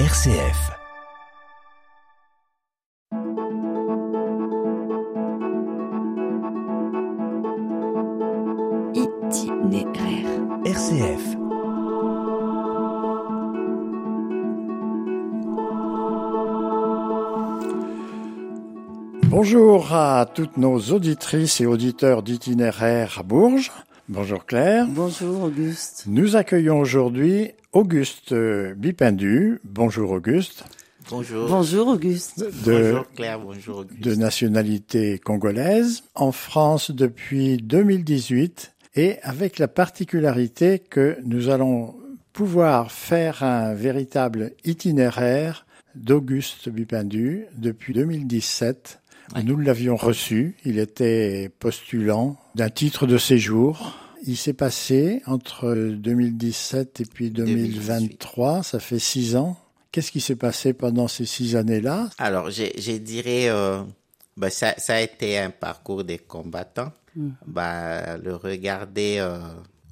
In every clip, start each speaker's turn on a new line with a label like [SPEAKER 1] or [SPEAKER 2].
[SPEAKER 1] RCF.
[SPEAKER 2] Itinéraire.
[SPEAKER 1] RCF.
[SPEAKER 3] Bonjour à toutes nos auditrices et auditeurs d'itinéraire à Bourges. Bonjour Claire.
[SPEAKER 4] Bonjour Auguste.
[SPEAKER 3] Nous accueillons aujourd'hui Auguste Bipendu. Bonjour Auguste.
[SPEAKER 5] Bonjour.
[SPEAKER 4] Bonjour Auguste.
[SPEAKER 3] De,
[SPEAKER 5] Bonjour Claire, bonjour Auguste.
[SPEAKER 3] de nationalité congolaise, en France depuis 2018 et avec la particularité que nous allons pouvoir faire un véritable itinéraire d'Auguste Bipendu depuis 2017. Nous l'avions reçu, il était postulant d'un titre de séjour. Il s'est passé entre 2017 et puis 2023, ça fait six ans. Qu'est-ce qui s'est passé pendant ces six années-là?
[SPEAKER 5] Alors, je, je dirais, euh, bah, ça, ça a été un parcours des combattants. Bah, le regarder euh,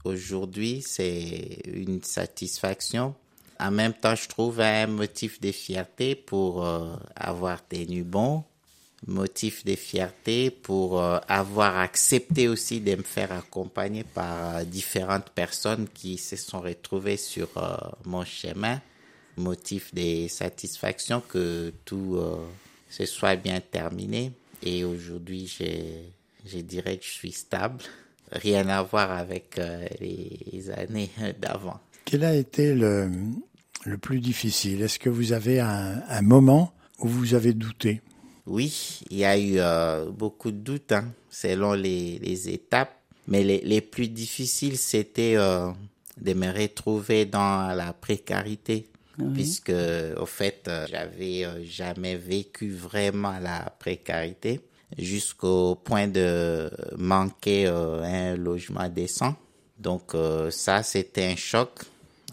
[SPEAKER 5] aujourd'hui, c'est une satisfaction. En même temps, je trouve un motif de fierté pour euh, avoir tenu bon, motif de fierté pour euh, avoir accepté aussi de me faire accompagner par euh, différentes personnes qui se sont retrouvées sur euh, mon chemin. Motif de satisfaction que tout se soit bien terminé. Et aujourd'hui, je, je dirais que je suis stable. Rien à voir avec les années d'avant.
[SPEAKER 3] Quel a été le, le plus difficile? Est-ce que vous avez un, un moment où vous avez douté?
[SPEAKER 5] Oui, il y a eu euh, beaucoup de doutes hein, selon les, les étapes, mais les, les plus difficiles, c'était euh, de me retrouver dans la précarité, puisque au fait, euh, j'avais jamais vécu vraiment la précarité jusqu'au point de manquer euh, un logement décent. Donc euh, ça, c'était un choc.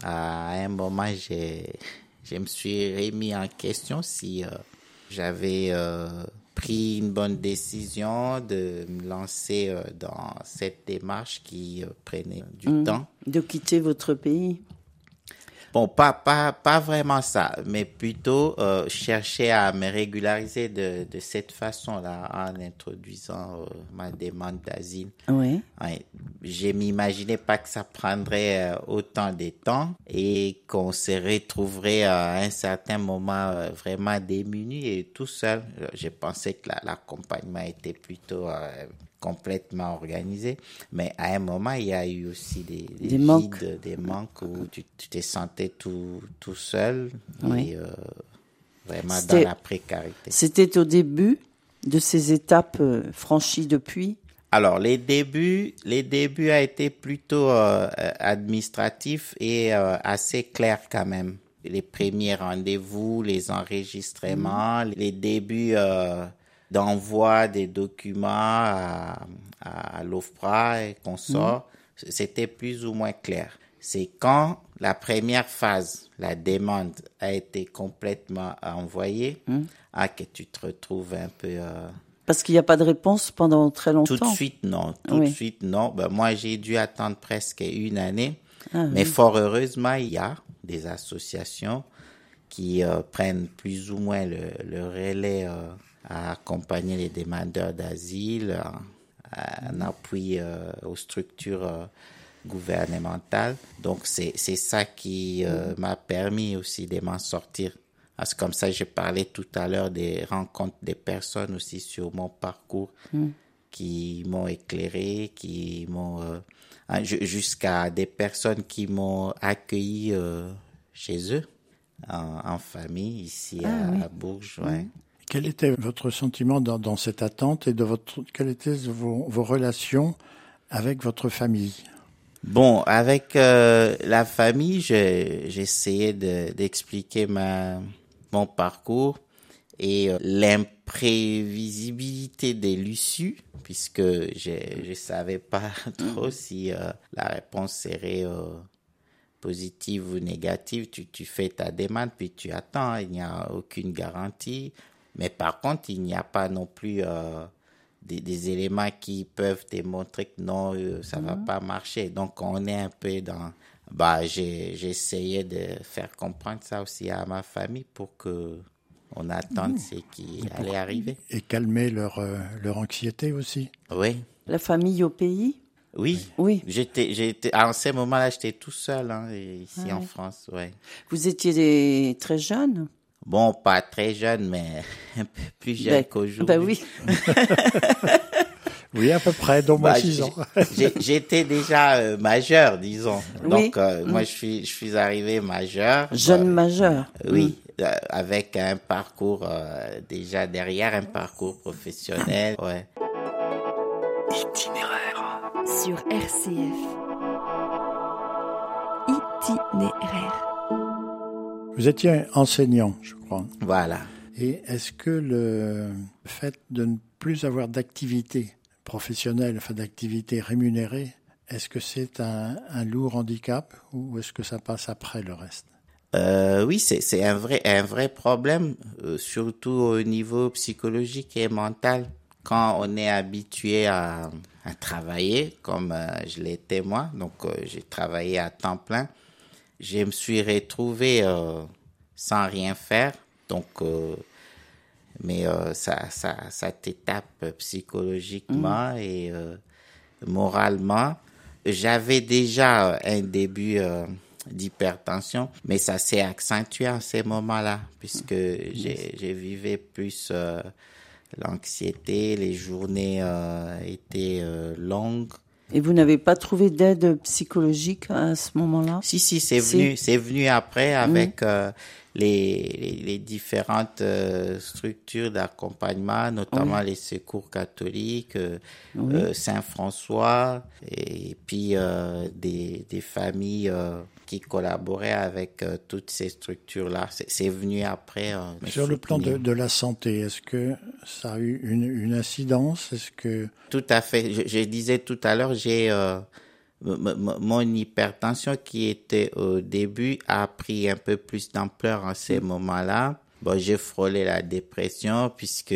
[SPEAKER 5] À un moment, je me suis remis en question si euh, j'avais euh, pris une bonne décision de me lancer euh, dans cette démarche qui euh, prenait du temps.
[SPEAKER 4] De quitter votre pays.
[SPEAKER 5] Bon, pas, pas, pas vraiment ça, mais plutôt euh, chercher à me régulariser de, de cette façon-là en introduisant euh, ma demande d'asile.
[SPEAKER 4] Oui.
[SPEAKER 5] Ouais, je m'imaginais pas que ça prendrait euh, autant de temps et qu'on se retrouverait à un certain moment euh, vraiment démuni et tout seul. Je pensais que la- l'accompagnement était plutôt euh, complètement organisé, mais à un moment il y a eu aussi des, des,
[SPEAKER 4] Des manques.
[SPEAKER 5] des manques où tu, te sentais tout tout seul
[SPEAKER 4] Oui.
[SPEAKER 5] et euh, vraiment dans la précarité.
[SPEAKER 4] C'était au début de ces étapes euh, franchies depuis?
[SPEAKER 5] Alors, les débuts, les débuts a été plutôt euh, administratifs et euh, assez clairs quand même. Les premiers rendez-vous, les enregistrements, les débuts euh, d'envoi des documents à, à l'OFPRA et consorts, c'était plus ou moins clair. C'est quand la première phase, la demande a été complètement envoyée, ah, que tu te retrouves un peu... euh,
[SPEAKER 4] Parce qu'il n'y a pas de réponse pendant très longtemps.
[SPEAKER 5] tout de suite, non. Tout
[SPEAKER 4] Oui.
[SPEAKER 5] de suite, non. Ben, moi, j'ai dû attendre presque une année.
[SPEAKER 4] Ah
[SPEAKER 5] mais fort heureusement, il y a des associations qui euh, prennent plus ou moins le, le relais euh, à accompagner les demandeurs d'asile, en appui euh, aux structures euh, gouvernementales. Donc, c'est c'est ça qui euh, m'a permis aussi de m'en sortir. Parce que comme ça, j'ai parlé tout à l'heure des rencontres des personnes aussi sur mon parcours qui m'ont éclairé, qui m'ont ju- jusqu'à des personnes qui m'ont accueilli chez eux en, en famille ici à, à Bourges. ouais.
[SPEAKER 3] Quel était votre sentiment dans, dans cette attente et de votre, quelles étaient vos, vos relations avec votre famille?
[SPEAKER 5] Bon, avec euh, la famille, je- j'essayais de- d'expliquer ma mon parcours et euh, l'imprévisibilité de l'issue, puisque je je savais pas trop si euh, la réponse serait positive ou négative. Tu tu fais ta demande puis tu attends. Il n'y a aucune garantie. Mais par contre, il n'y a pas non plus euh, des, des éléments qui peuvent te montrer que non, euh, ça va pas marcher. Donc, on est un peu dans, bah, j'ai essayé de faire comprendre ça aussi à ma famille pour que on attende ce qui allait arriver.
[SPEAKER 3] Et calmer leur, euh, leur anxiété aussi.
[SPEAKER 5] Oui,
[SPEAKER 4] La famille au pays?
[SPEAKER 5] Oui.
[SPEAKER 4] Oui.
[SPEAKER 5] J'étais, j'étais, en ce moment-là, j'étais tout seul hein, ici
[SPEAKER 4] Ah
[SPEAKER 5] en
[SPEAKER 4] oui.
[SPEAKER 5] France. Ouais.
[SPEAKER 4] Vous étiez des- très jeune
[SPEAKER 5] Bon, pas très jeune, mais un peu plus jeune
[SPEAKER 4] Ben-
[SPEAKER 5] qu'aujourd'hui.
[SPEAKER 4] Ben oui.
[SPEAKER 3] Oui, à peu près, dont moi
[SPEAKER 5] Bah,
[SPEAKER 3] 6 ans.
[SPEAKER 5] j'ai- J'étais déjà euh, majeur, disons.
[SPEAKER 4] Oui.
[SPEAKER 5] Donc, euh, moi, je suis, je suis arrivé majeur.
[SPEAKER 4] Jeune
[SPEAKER 5] Euh,
[SPEAKER 4] majeur.
[SPEAKER 5] Oui, euh, avec un parcours euh, déjà derrière, un parcours professionnel. Ouais.
[SPEAKER 2] Itinéraire. Sur RCF. Itinéraire.
[SPEAKER 3] Vous étiez enseignant, je crois.
[SPEAKER 5] Voilà.
[SPEAKER 3] Et est-ce que le fait de ne plus avoir d'activité professionnelle, enfin d'activité rémunérée, est-ce que c'est un, un lourd handicap ou est-ce que ça passe après le reste?
[SPEAKER 5] Euh, oui, c'est un vrai un vrai problème, euh, surtout au niveau psychologique et mental. Quand on est habitué à, à travailler, comme euh, je l'étais moi, donc j'ai travaillé à temps plein, je me suis retrouvé euh, sans rien faire, donc euh, mais euh, ça ça ça t'étape psychologiquement et euh, moralement. J'avais déjà un début euh, d'hypertension, mais ça s'est accentué en ces moments-là, puisque j'ai j'ai vivé plus euh, l'anxiété, les journées euh, étaient euh, longues.
[SPEAKER 4] Et vous n'avez pas trouvé d'aide psychologique à ce moment-là?
[SPEAKER 5] Si, si, c'est
[SPEAKER 4] Si.
[SPEAKER 5] venu, c'est venu après avec euh, les, les, les différentes euh, structures d'accompagnement, notamment les secours catholiques, euh, euh, Saint-François, et puis euh, des, des familles euh, qui collaboraient avec euh, toutes ces structures-là. C'est, venu après. euh,
[SPEAKER 3] Sur le plan de, la santé, est-ce que ça a eu une, une incidence? Est-ce que
[SPEAKER 5] Tout à fait. Je, je disais tout à l'heure, j'ai euh, mon hypertension qui était au début a pris un peu plus d'ampleur en ces moments-là. Bon, j'ai frôlé la dépression puisque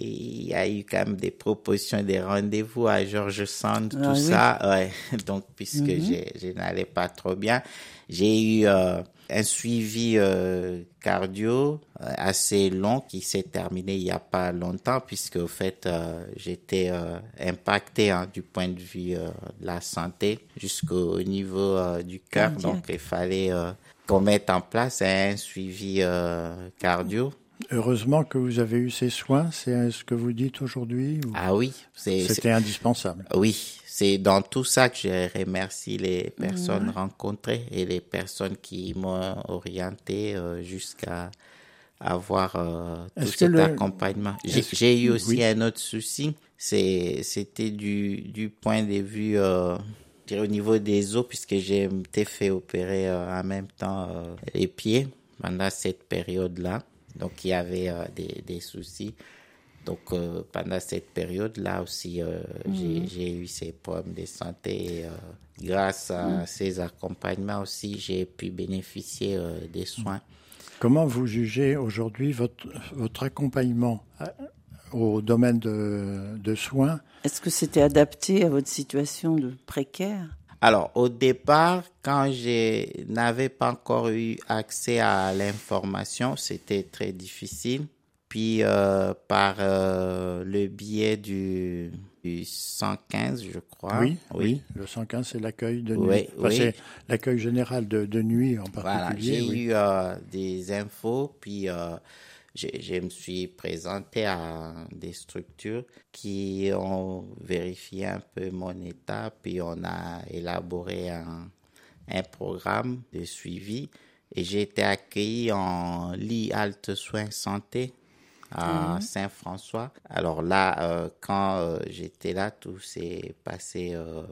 [SPEAKER 5] il y a eu quand même des propositions, des rendez-vous à George Sand, tout
[SPEAKER 4] Ah oui.
[SPEAKER 5] ça. Ouais. Donc, puisque j'ai- je n'allais pas trop bien, j'ai eu euh, un suivi euh, cardio euh, assez long qui s'est terminé il y a pas longtemps puisque au fait euh, j'étais euh, impacté hein, du point de vue euh, de la santé jusqu'au niveau euh, du cœur
[SPEAKER 4] Cardiaque.
[SPEAKER 5] donc il fallait euh, qu'on mette en place un suivi euh, cardio
[SPEAKER 3] heureusement que vous avez eu ces soins C'est ce que vous dites aujourd'hui ou
[SPEAKER 5] ah oui
[SPEAKER 3] C'était indispensable.
[SPEAKER 5] Oui, c'est dans tout ça que je remercie les personnes rencontrées et les personnes qui m'ont orienté euh, jusqu'à avoir euh, tout cet
[SPEAKER 3] le-
[SPEAKER 5] accompagnement. J'ai eu aussi
[SPEAKER 3] oui.
[SPEAKER 5] un autre souci, c'était du du point de vue euh, je dirais au niveau des os puisque j'ai été fait opérer euh, en même temps euh, les pieds pendant cette période-là. Donc il y avait euh, des des soucis. Donc euh, pendant cette période-là aussi, euh, j'ai- j'ai eu ces problèmes de santé. Et, euh, grâce à ces accompagnements aussi, j'ai pu bénéficier euh, des soins.
[SPEAKER 3] Comment vous jugez aujourd'hui votre, votre accompagnement au domaine de, de soins?
[SPEAKER 4] Est-ce que c'était adapté à votre situation de précaire?
[SPEAKER 5] Alors au départ, quand je n'avais pas encore eu accès à l'information, c'était très difficile. Puis euh, par euh, le biais du, du 115, je crois.
[SPEAKER 3] oui, oui, le 115, c'est l'accueil de nuit.
[SPEAKER 5] Oui,
[SPEAKER 3] Enfin,
[SPEAKER 5] oui.
[SPEAKER 3] C'est l'accueil général de, de nuit en
[SPEAKER 5] Voilà,
[SPEAKER 3] particulier.
[SPEAKER 5] j'ai
[SPEAKER 3] oui.
[SPEAKER 5] eu euh, des infos, puis euh, je, je me suis présenté à des structures qui ont vérifié un peu mon état, puis on a élaboré un, un programme de suivi. Et j'ai été accueilli en lit halte soins santé à Saint-François. Alors là, euh, quand euh, j'étais là, tout s'est passé euh,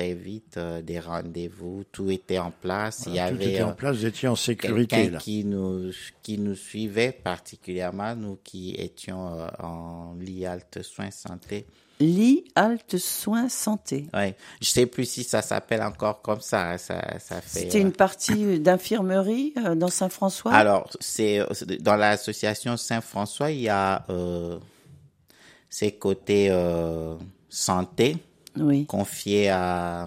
[SPEAKER 5] très vite, euh, des rendez-vous, tout était en place. Il y
[SPEAKER 3] Tout
[SPEAKER 5] avait
[SPEAKER 3] était en
[SPEAKER 5] euh,
[SPEAKER 3] place, vous étiez en sécurité.
[SPEAKER 5] quelqu'un
[SPEAKER 3] Là.
[SPEAKER 5] qui nous qui nous suivait particulièrement, nous qui étions euh, en lit halte soins santé.
[SPEAKER 4] Lit, halte, soins, santé.
[SPEAKER 5] Ouais, je sais plus si ça s'appelle encore comme ça. hein, Ça, ça fait.
[SPEAKER 4] C'était
[SPEAKER 5] euh,
[SPEAKER 4] une partie d'infirmerie euh, dans Saint-François?
[SPEAKER 5] Alors, c'est c'est- dans l'association Saint-François, il y a euh, ces côtés euh, santé
[SPEAKER 4] Oui.
[SPEAKER 5] confiés à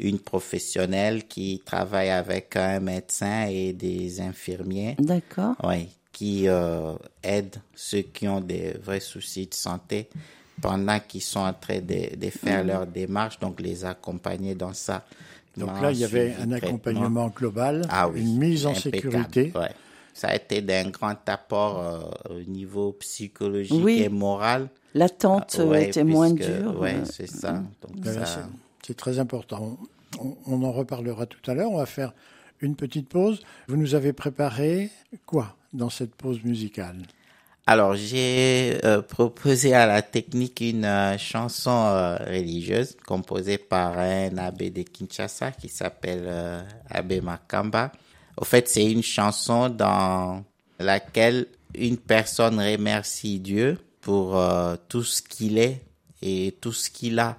[SPEAKER 5] une professionnelle qui travaille avec un médecin et des infirmiers.
[SPEAKER 4] D'accord.
[SPEAKER 5] Oui, qui euh, aident ceux qui ont des vrais soucis de santé pendant qu'ils sont en train de, de faire leur démarche, donc les accompagner dans ça.
[SPEAKER 3] Donc là, il y avait un
[SPEAKER 5] traitement.
[SPEAKER 3] accompagnement global,
[SPEAKER 5] Ah oui,
[SPEAKER 3] une mise en
[SPEAKER 5] impeccable,
[SPEAKER 3] sécurité.
[SPEAKER 5] ouais. Ça a été d'un grand apport euh, au niveau psychologique
[SPEAKER 4] Oui.
[SPEAKER 5] et moral.
[SPEAKER 4] L'attente euh,
[SPEAKER 5] Ouais,
[SPEAKER 4] était moins
[SPEAKER 5] puisque-
[SPEAKER 4] dure.
[SPEAKER 5] Ouais,
[SPEAKER 4] euh,
[SPEAKER 5] c'est ça.
[SPEAKER 3] C'est- très important. On, on en reparlera tout à l'heure. On va faire une petite pause. Vous nous avez préparé quoi dans cette pause musicale?
[SPEAKER 5] Alors, j'ai euh, proposé à la technique une euh, chanson euh, religieuse composée par un abbé de Kinshasa qui s'appelle euh, Abbé Makamba. Au fait, c'est une chanson dans laquelle une personne remercie Dieu pour euh, tout ce qu'il est et tout ce qu'il a.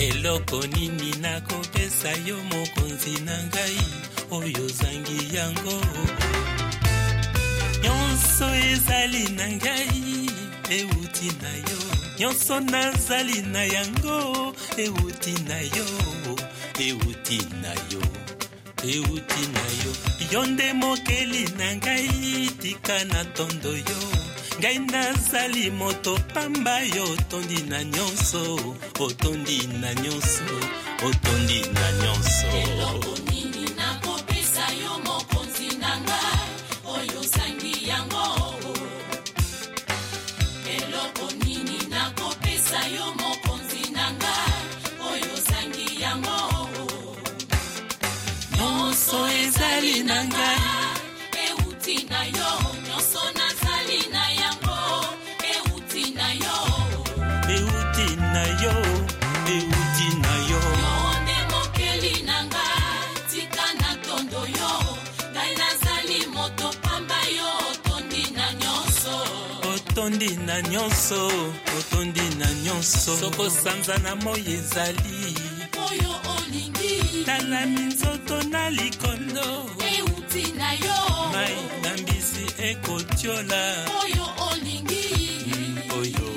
[SPEAKER 1] eloko nini nakopesa yo mokonzi na ngai? Oyo ozangi yango. Nyonso ezali na ngai euti na yo. Nyonso nazali na yango euti na yo. Euti na yo euti na yo. Yo nde mokeli na ngai tika na tondo yo ngai nazali moto pamba yo otondi na nyonso otondi na nyonso otondi na nyonso.
[SPEAKER 6] Eloko nini nakopesa yo mokonzi na ngai oyo osangi yango. Eloko nini nakopesa yo mokonzi na ngai oyo osangi yango.
[SPEAKER 1] Nyonso ezali na ngai
[SPEAKER 6] euti na yo otondi na nyonso
[SPEAKER 1] otondi na nyonso. Soko sanza na moi ezali.
[SPEAKER 6] Oyo olingi.
[SPEAKER 1] Tala minzoto na likolo
[SPEAKER 6] euti na yo.
[SPEAKER 1] Mai na mbisi ekotiola.
[SPEAKER 6] Oyo olingi.
[SPEAKER 1] Oyo.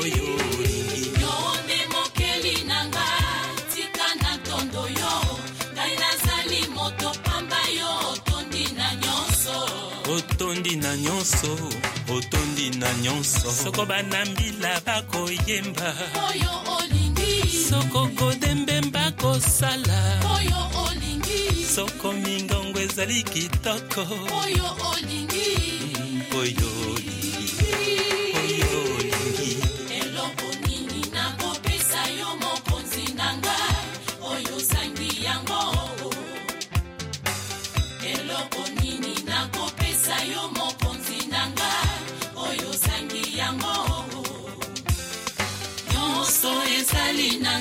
[SPEAKER 1] Oyo olingi.
[SPEAKER 6] Yo nde mokeli na ngai tika na tondo yo. Ngai nazali moto pamba yo otondi na nyonso.
[SPEAKER 1] Otondi na nyonso otondi na nyonso. Soko banambila bakoyemba.
[SPEAKER 6] Oyo olingi.
[SPEAKER 1] Soko kodembemba kosala
[SPEAKER 6] oyo olingi.
[SPEAKER 1] Soko mingongo ezali kitoko.
[SPEAKER 6] Oyo olingi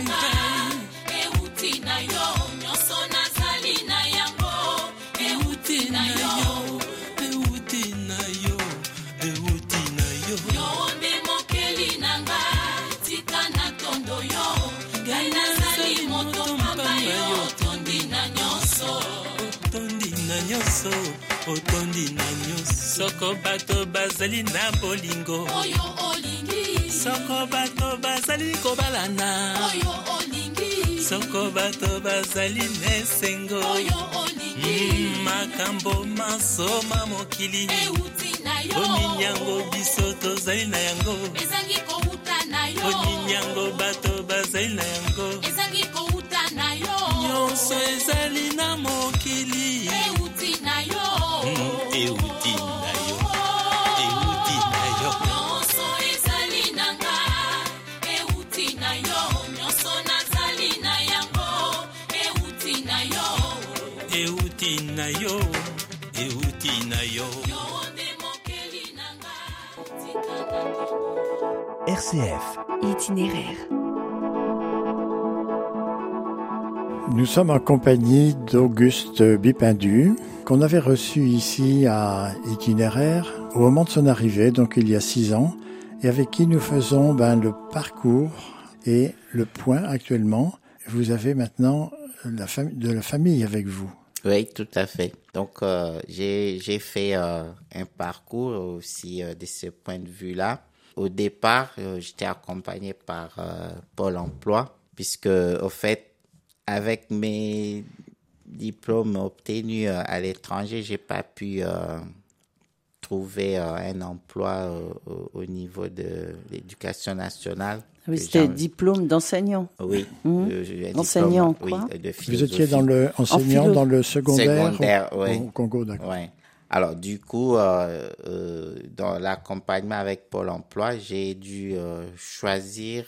[SPEAKER 6] euti na yo nyonso nazali na yango. Euti na yo
[SPEAKER 1] euti na yo euti na yo.
[SPEAKER 6] yo nde mokeli na ngai tika na tondo yo. Ngai nazali moto pamba yo otondi na nyonso.
[SPEAKER 1] Otondi na nyonso otondi na nyonso. Soko bato bazali na bolingo.
[SPEAKER 6] Oyo
[SPEAKER 1] soko bato bazali kobalana. Soko bato bazali na esengo mm, makambo masoma mokili.
[SPEAKER 6] Bonini
[SPEAKER 1] yango biso tozali na yango.
[SPEAKER 6] Bonini
[SPEAKER 1] yango bato bazali na yango. Nyonso ezali na mokili. Euti.
[SPEAKER 7] RCF.
[SPEAKER 2] Itinéraire.
[SPEAKER 3] Nous sommes en compagnie d'Auguste Bipindu, qu'on avait reçu ici à Itinéraire au moment de son arrivée, donc il y a six ans, et avec qui nous faisons ben, le parcours et le point actuellement. Vous avez maintenant la de la famille avec vous.
[SPEAKER 5] Oui, tout à fait. Donc, euh, j'ai j'ai fait euh, un parcours aussi euh, de ce point de vue-là. Au départ, euh, j'étais accompagné par euh, Pôle Emploi, puisque au fait, avec mes diplômes obtenus euh, à l'étranger, j'ai pas pu euh, trouver euh, un emploi euh, au, au niveau de l'éducation nationale.
[SPEAKER 4] Oui,
[SPEAKER 5] Que
[SPEAKER 4] c'était diplôme d'enseignant.
[SPEAKER 5] Oui. Diplôme,
[SPEAKER 4] Enseignant,
[SPEAKER 5] oui,
[SPEAKER 4] quoi
[SPEAKER 5] de
[SPEAKER 3] Vous étiez dans le enseignant dans le secondaire,
[SPEAKER 5] Secondaire,
[SPEAKER 3] au,
[SPEAKER 5] ouais.
[SPEAKER 3] au Congo, d'accord.
[SPEAKER 5] Ouais. Alors, du coup, euh, euh, dans l'accompagnement avec Pôle emploi, j'ai dû euh, choisir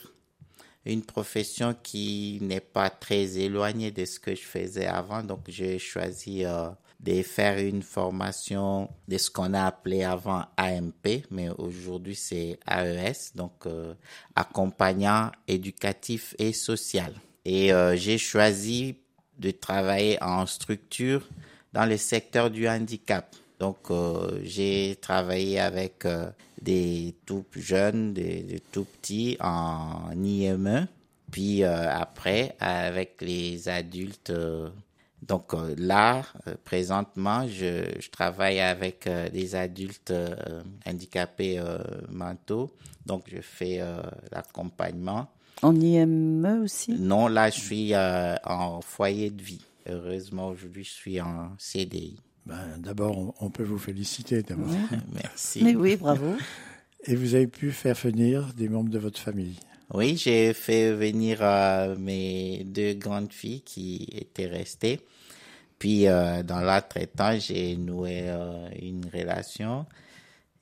[SPEAKER 5] une profession qui n'est pas très éloignée de ce que je faisais avant. Donc, j'ai choisi euh, de faire une formation de ce qu'on a appelé avant AMP, mais aujourd'hui c'est AES, donc euh, accompagnant éducatif et social. Et euh, j'ai choisi de travailler en structure dans le secteur du handicap. Donc, euh, j'ai travaillé avec euh, des tout jeunes, des, des tout petits en IME. Puis euh, après, avec les adultes. euh, donc euh, là, euh, présentement, je, je travaille avec euh, des adultes euh, handicapés euh, mentaux. Donc, je fais euh, l'accompagnement.
[SPEAKER 4] En IME aussi?
[SPEAKER 5] Non, là, je suis euh, en foyer de vie. Heureusement, aujourd'hui, je suis en CDI.
[SPEAKER 3] Ben, D'abord, on, peut vous féliciter. d'abord.
[SPEAKER 5] Merci.
[SPEAKER 4] Mais oui, bravo.
[SPEAKER 3] Et vous avez pu faire venir des membres de votre famille.
[SPEAKER 5] Oui, j'ai fait venir euh, mes deux grandes filles qui étaient restées. Puis, euh, dans l'entretemps, j'ai noué euh, une relation.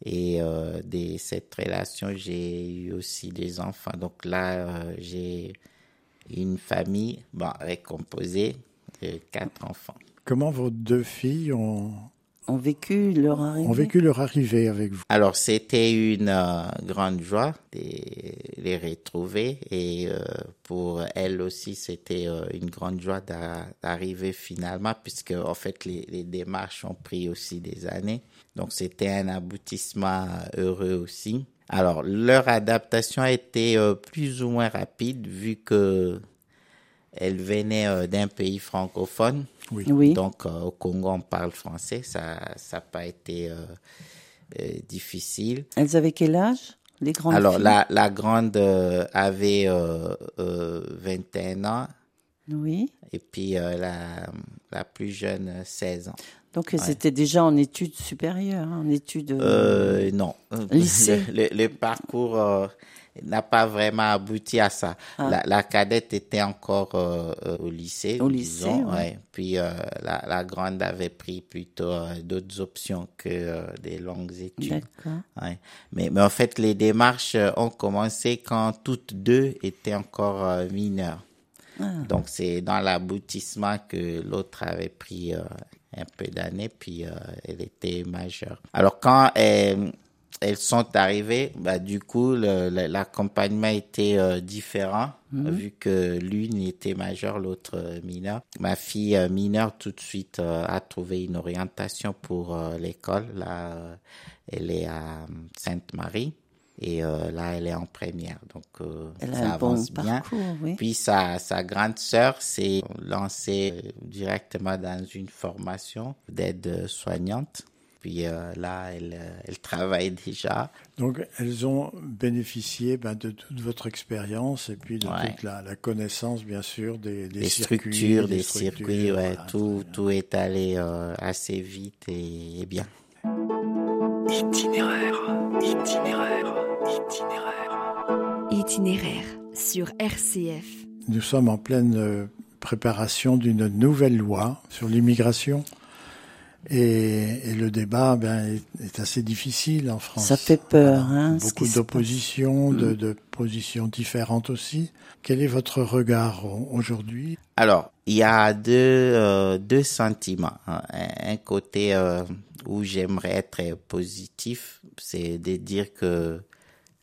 [SPEAKER 5] Et euh, de cette relation, j'ai eu aussi des enfants. Donc là, euh, j'ai une famille bon, recomposée de quatre enfants.
[SPEAKER 3] Comment vos deux filles ont,
[SPEAKER 4] Ont vécu leur arrivée
[SPEAKER 3] ont vécu leur arrivée avec vous?
[SPEAKER 5] Alors, c'était une euh, grande joie de les retrouver et euh, pour elles aussi, c'était euh, une grande joie d'a- d'arriver finalement puisque, en fait, les, les démarches ont pris aussi des années. Donc, c'était un aboutissement heureux aussi. Alors, leur adaptation a été euh, plus ou moins rapide vu que elles venaient euh, d'un pays francophone.
[SPEAKER 3] Oui.
[SPEAKER 4] Oui.
[SPEAKER 5] Donc, euh, au Congo, on parle français. Ça n'a pas été euh, euh, difficile.
[SPEAKER 4] Elles avaient quel âge Les grandes
[SPEAKER 5] Alors,
[SPEAKER 4] filles?
[SPEAKER 5] la, la grande euh, avait euh, euh, 21 ans
[SPEAKER 4] Oui.
[SPEAKER 5] et puis euh, la, la plus jeune, euh, 16 ans.
[SPEAKER 4] Donc elles étaient déjà en études supérieures, hein, en études.
[SPEAKER 5] Euh, non.
[SPEAKER 4] Lycée.
[SPEAKER 5] Le, le- le parcours euh, n'a pas vraiment abouti à ça.
[SPEAKER 4] Ah.
[SPEAKER 5] La, la cadette était encore euh, euh, au lycée.
[SPEAKER 4] Au
[SPEAKER 5] disons,
[SPEAKER 4] lycée, ouais.
[SPEAKER 5] ouais. Puis euh, la, la grande avait pris plutôt euh, d'autres options que des longues études. Ouais. Mais, mais en fait, les démarches ont commencé quand toutes deux étaient encore mineures.
[SPEAKER 4] Ah.
[SPEAKER 5] Donc, c'est dans l'aboutissement que l'autre avait pris un peu d'années, puis elle était majeure. Alors, quand elles sont arrivées, bah, du coup, l'accompagnement était euh, différent, vu que l'une était majeure, l'autre euh, mineure. Ma fille euh, mineure, tout de suite, a trouvé une orientation pour l'école. Là, elle est à Sainte-Marie. Et là, elle est en première. Donc,
[SPEAKER 4] Elle a
[SPEAKER 5] ça
[SPEAKER 4] bon
[SPEAKER 5] avance bien.
[SPEAKER 4] parcours, oui.
[SPEAKER 5] Puis sa, sa grande sœur s'est lancée directement dans une formation d'aide soignante. Puis euh, là, elle, euh, elle travaille déjà.
[SPEAKER 3] Donc, elles ont bénéficié ben, de toute votre expérience et puis de
[SPEAKER 5] Ouais.
[SPEAKER 3] toute la, la connaissance, bien sûr, des, des
[SPEAKER 5] Des
[SPEAKER 3] circuits,
[SPEAKER 5] structures, des
[SPEAKER 3] structures,
[SPEAKER 5] circuits, ouais,
[SPEAKER 3] voilà,
[SPEAKER 5] tout, tout est allé euh, assez vite et, et bien.
[SPEAKER 7] Itinéraire, itinéraire, itinéraire.
[SPEAKER 2] Itinéraire sur RCF.
[SPEAKER 3] Nous sommes en pleine préparation d'une nouvelle loi sur l'immigration. Et, et le débat ben, est, est assez difficile en France.
[SPEAKER 4] Ça fait peur, hein,
[SPEAKER 3] Beaucoup d'opposition, de,
[SPEAKER 4] Mm.
[SPEAKER 3] de positions différentes aussi. Quel est votre regard au- aujourd'hui?
[SPEAKER 5] Alors, il y a deux, euh, deux sentiments. hein. Un, côté euh, où j'aimerais être positif, c'est de dire que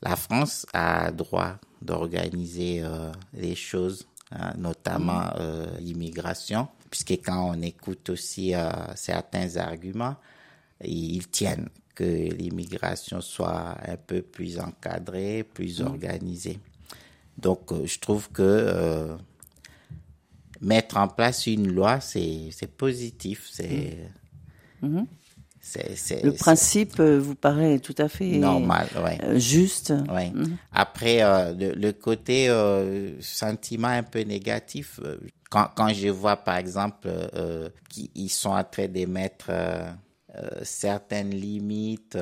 [SPEAKER 5] la France a droit d'organiser euh, les choses, hein, notamment euh, l'immigration, puisque quand on écoute aussi euh, certains arguments, ils tiennent que l'immigration soit un peu plus encadrée, plus organisée. Donc, euh, je trouve que euh, mettre en place une loi, c'est positif. C'est
[SPEAKER 4] Mhm.
[SPEAKER 5] C'est- c'est-
[SPEAKER 4] Le principe euh, vous paraît tout à fait
[SPEAKER 5] normal. Ouais.
[SPEAKER 4] euh, juste.
[SPEAKER 5] Ouais.
[SPEAKER 4] Mhm.
[SPEAKER 5] Après, euh, le, le côté euh, sentiment un peu négatif, quand, quand je vois par exemple euh, qu'ils sont en train d'émettre certaines limites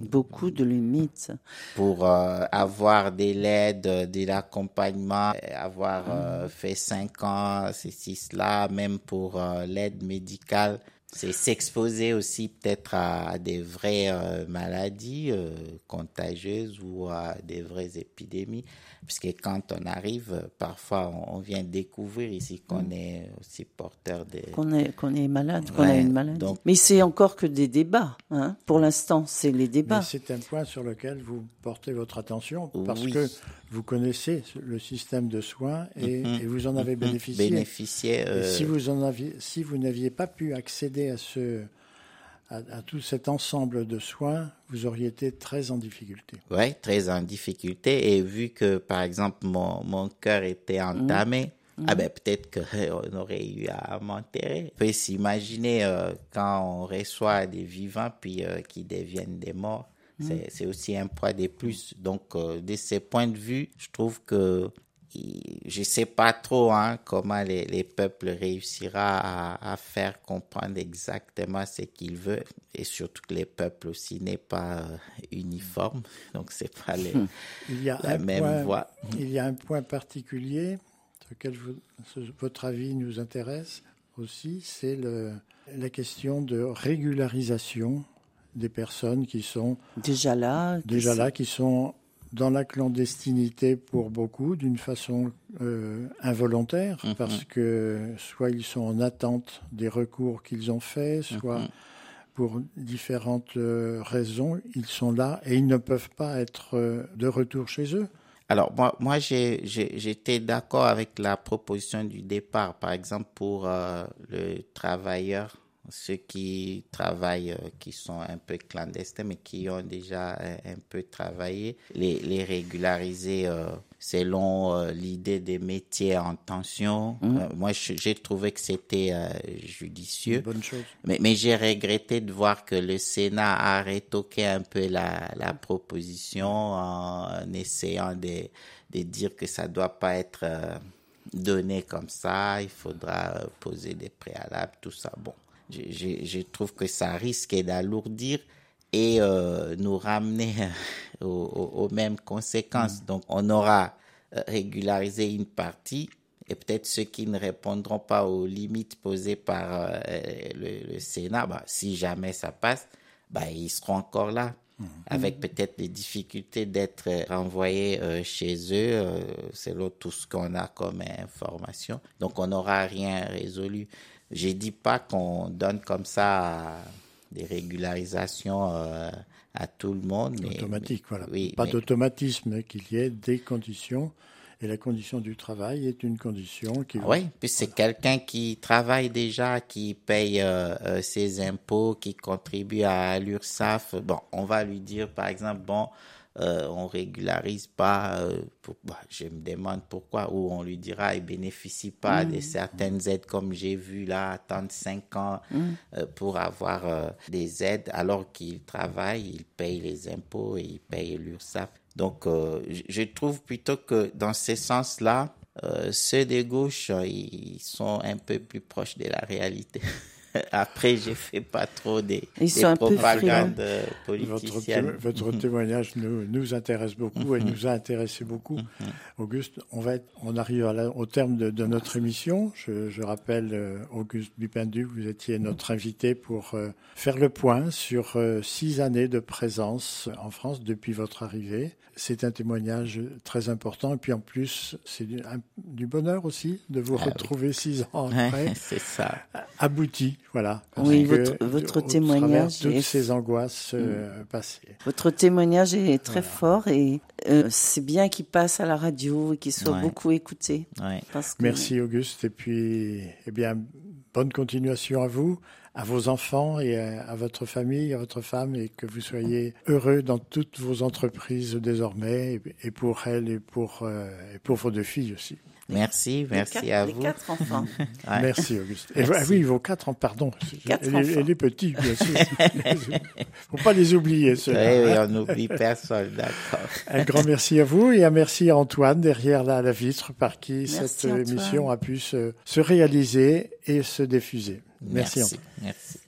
[SPEAKER 4] Beaucoup de limites.
[SPEAKER 5] pour avoir de l'aide, de l'accompagnement, avoir euh, fait cinq ans, ceci, cela, même pour l'aide médicale. C'est s'exposer aussi peut-être à des vraies euh, maladies euh, contagieuses ou à des vraies épidémies. Puisque quand on arrive, parfois on, on vient découvrir ici qu'on est aussi porteur de...
[SPEAKER 4] Qu'on est, qu'on est malade, qu'on a une maladie.
[SPEAKER 5] donc-
[SPEAKER 4] Mais c'est encore que des débats. Hein. Pour l'instant, c'est les
[SPEAKER 3] Mais
[SPEAKER 4] débats.
[SPEAKER 3] c'est un point sur lequel vous portez votre attention parce
[SPEAKER 5] Oui.
[SPEAKER 3] que vous connaissez le système de soins et,
[SPEAKER 5] Mhm.
[SPEAKER 3] et vous en avez
[SPEAKER 5] Mhm.
[SPEAKER 3] bénéficié.
[SPEAKER 5] Bénéficier,
[SPEAKER 3] Et
[SPEAKER 5] euh,
[SPEAKER 3] si vous en aviez, si vous n'aviez pas pu accéder à ce, à, à tout cet ensemble de soins, vous auriez été très en difficulté.
[SPEAKER 5] Ouais, très en difficulté. Et vu que, par exemple, mon, mon cœur était entamé, ah ben peut-être qu'on aurait eu à m'enterrer. On peut s'imaginer euh, quand on reçoit des vivants puis euh, qui deviennent des morts. C'est, c'est aussi un poids de plus. Donc, euh, de ce point de vue, je trouve que je sais pas trop hein, comment les, les peuples réussira à, à faire comprendre exactement ce qu'ils veulent et surtout que les peuples aussi n'est pas euh, uniforme donc c'est pas les,
[SPEAKER 3] Il y a
[SPEAKER 5] la même
[SPEAKER 3] point,
[SPEAKER 5] voie.
[SPEAKER 3] Il y a un point particulier sur lequel vous- votre avis nous intéresse aussi, c'est la question de régularisation des personnes qui sont
[SPEAKER 4] Déjà là.
[SPEAKER 3] déjà là, qui sont dans la clandestinité pour beaucoup, d'une façon euh, involontaire,
[SPEAKER 5] Mhm.
[SPEAKER 3] parce que soit ils sont en attente des recours qu'ils ont faits, soit
[SPEAKER 5] Mhm.
[SPEAKER 3] pour différentes euh, raisons, ils sont là et ils ne peuvent pas être euh, de retour chez eux.
[SPEAKER 5] Alors, moi, moi j'étais d'accord avec la proposition du départ. Par exemple, pour le travailleur, ceux qui travaillent, euh, qui sont un peu clandestins, mais qui ont déjà un, un peu travaillé, les, les régulariser euh, selon euh, l'idée des métiers en tension. Euh, moi, j'ai trouvé que c'était judicieux.
[SPEAKER 3] Bonne chose.
[SPEAKER 5] Mais, mais j'ai regretté de voir que le Sénat a rétoqué un peu la, la proposition en essayant de, de dire que ça doit pas être donné comme ça, il faudra poser des préalables, tout ça. Bon, je, je, je trouve que ça risque d'alourdir et euh, nous ramener aux, aux- aux mêmes conséquences. Donc, on aura euh, régularisé une partie et peut-être ceux qui ne répondront pas aux limites posées par euh, le, le Sénat, bah, si jamais ça passe, bah, ils seront encore là. Avec peut-être les difficultés d'être renvoyés euh, chez eux, euh, selon tout ce qu'on a comme information. Donc, on n'aura rien résolu. Je dis pas qu'on donne comme ça des régularisations euh, à tout le monde. Mais,
[SPEAKER 3] Automatique, voilà.
[SPEAKER 5] Oui,
[SPEAKER 3] pas
[SPEAKER 5] mais-
[SPEAKER 3] d'automatisme, mais qu'il y ait des conditions. Et la condition du travail est une condition qui...
[SPEAKER 5] Ah Oui, puis c'est quelqu'un qui travaille déjà, qui paye euh, euh, ses impôts, qui contribue à l'URSSAF. Bon, on va lui dire, par exemple, bon, euh, on régularise pas, euh, pour- bah, je me demande pourquoi, ou on lui dira, il bénéficie pas de certaines aides, comme j'ai vu là, attendre cinq ans euh, pour avoir des aides, alors qu'il travaille, il paye les impôts et il paye l'URSSAF. Donc, je- trouve plutôt que dans ce sens-là, ceux de gauche, euh, ils sont un peu plus proches de la réalité. Après, je fais pas trop des,
[SPEAKER 4] Ils
[SPEAKER 5] des
[SPEAKER 4] sont un peu
[SPEAKER 5] propagandes euh,
[SPEAKER 3] Votre,
[SPEAKER 5] politiciennes.
[SPEAKER 3] votre témoignage nous, nous intéresse beaucoup et nous a intéressé beaucoup. Auguste, on, va être- on arrive à la- au terme de, de notre émission. Je, je rappelle, euh, Auguste Bipindu, vous étiez notre invité pour euh, faire le point sur euh, six années de présence en France depuis votre arrivée. C'est un témoignage très important et puis en plus, c'est du, bonheur aussi de vous
[SPEAKER 5] Ah oui.
[SPEAKER 3] retrouver six ans après
[SPEAKER 5] c'est ça.
[SPEAKER 3] abouti, voilà.
[SPEAKER 4] Oui, votre- votre
[SPEAKER 3] au
[SPEAKER 4] témoignage
[SPEAKER 3] toutes
[SPEAKER 4] est-
[SPEAKER 3] ces angoisses euh, passées.
[SPEAKER 4] Votre témoignage est très fort et euh, c'est bien qu'il passe à la radio et qu'il soit
[SPEAKER 5] Ouais.
[SPEAKER 4] beaucoup écouté.
[SPEAKER 5] Ouais.
[SPEAKER 4] Parce que-
[SPEAKER 3] Merci Auguste et puis eh bien bonne continuation à vous, à vos enfants et à, à votre famille, à votre femme, et que vous soyez heureux dans toutes vos entreprises désormais, et, et pour elle et pour, euh, et pour vos deux filles aussi.
[SPEAKER 5] Merci,
[SPEAKER 4] Les
[SPEAKER 5] merci
[SPEAKER 4] quatre-
[SPEAKER 5] à
[SPEAKER 4] les
[SPEAKER 5] vous.
[SPEAKER 4] quatre enfants.
[SPEAKER 5] Ouais.
[SPEAKER 3] Merci Auguste. Et,
[SPEAKER 5] Merci.
[SPEAKER 3] ah oui, vos quatre ans, pardon.
[SPEAKER 4] Quatre
[SPEAKER 3] et, les,
[SPEAKER 4] enfants.
[SPEAKER 3] et les petits, bien sûr. Faut pas les oublier, ceux-là.
[SPEAKER 5] oui,
[SPEAKER 3] hein.
[SPEAKER 5] on n'oublie personne, d'accord.
[SPEAKER 3] Un grand merci à vous et un merci à Antoine derrière la, la vitre par qui
[SPEAKER 4] Merci,
[SPEAKER 3] cette
[SPEAKER 4] Antoine.
[SPEAKER 3] émission a pu se, se réaliser et se diffuser. Merci, Antoine.
[SPEAKER 5] Merci.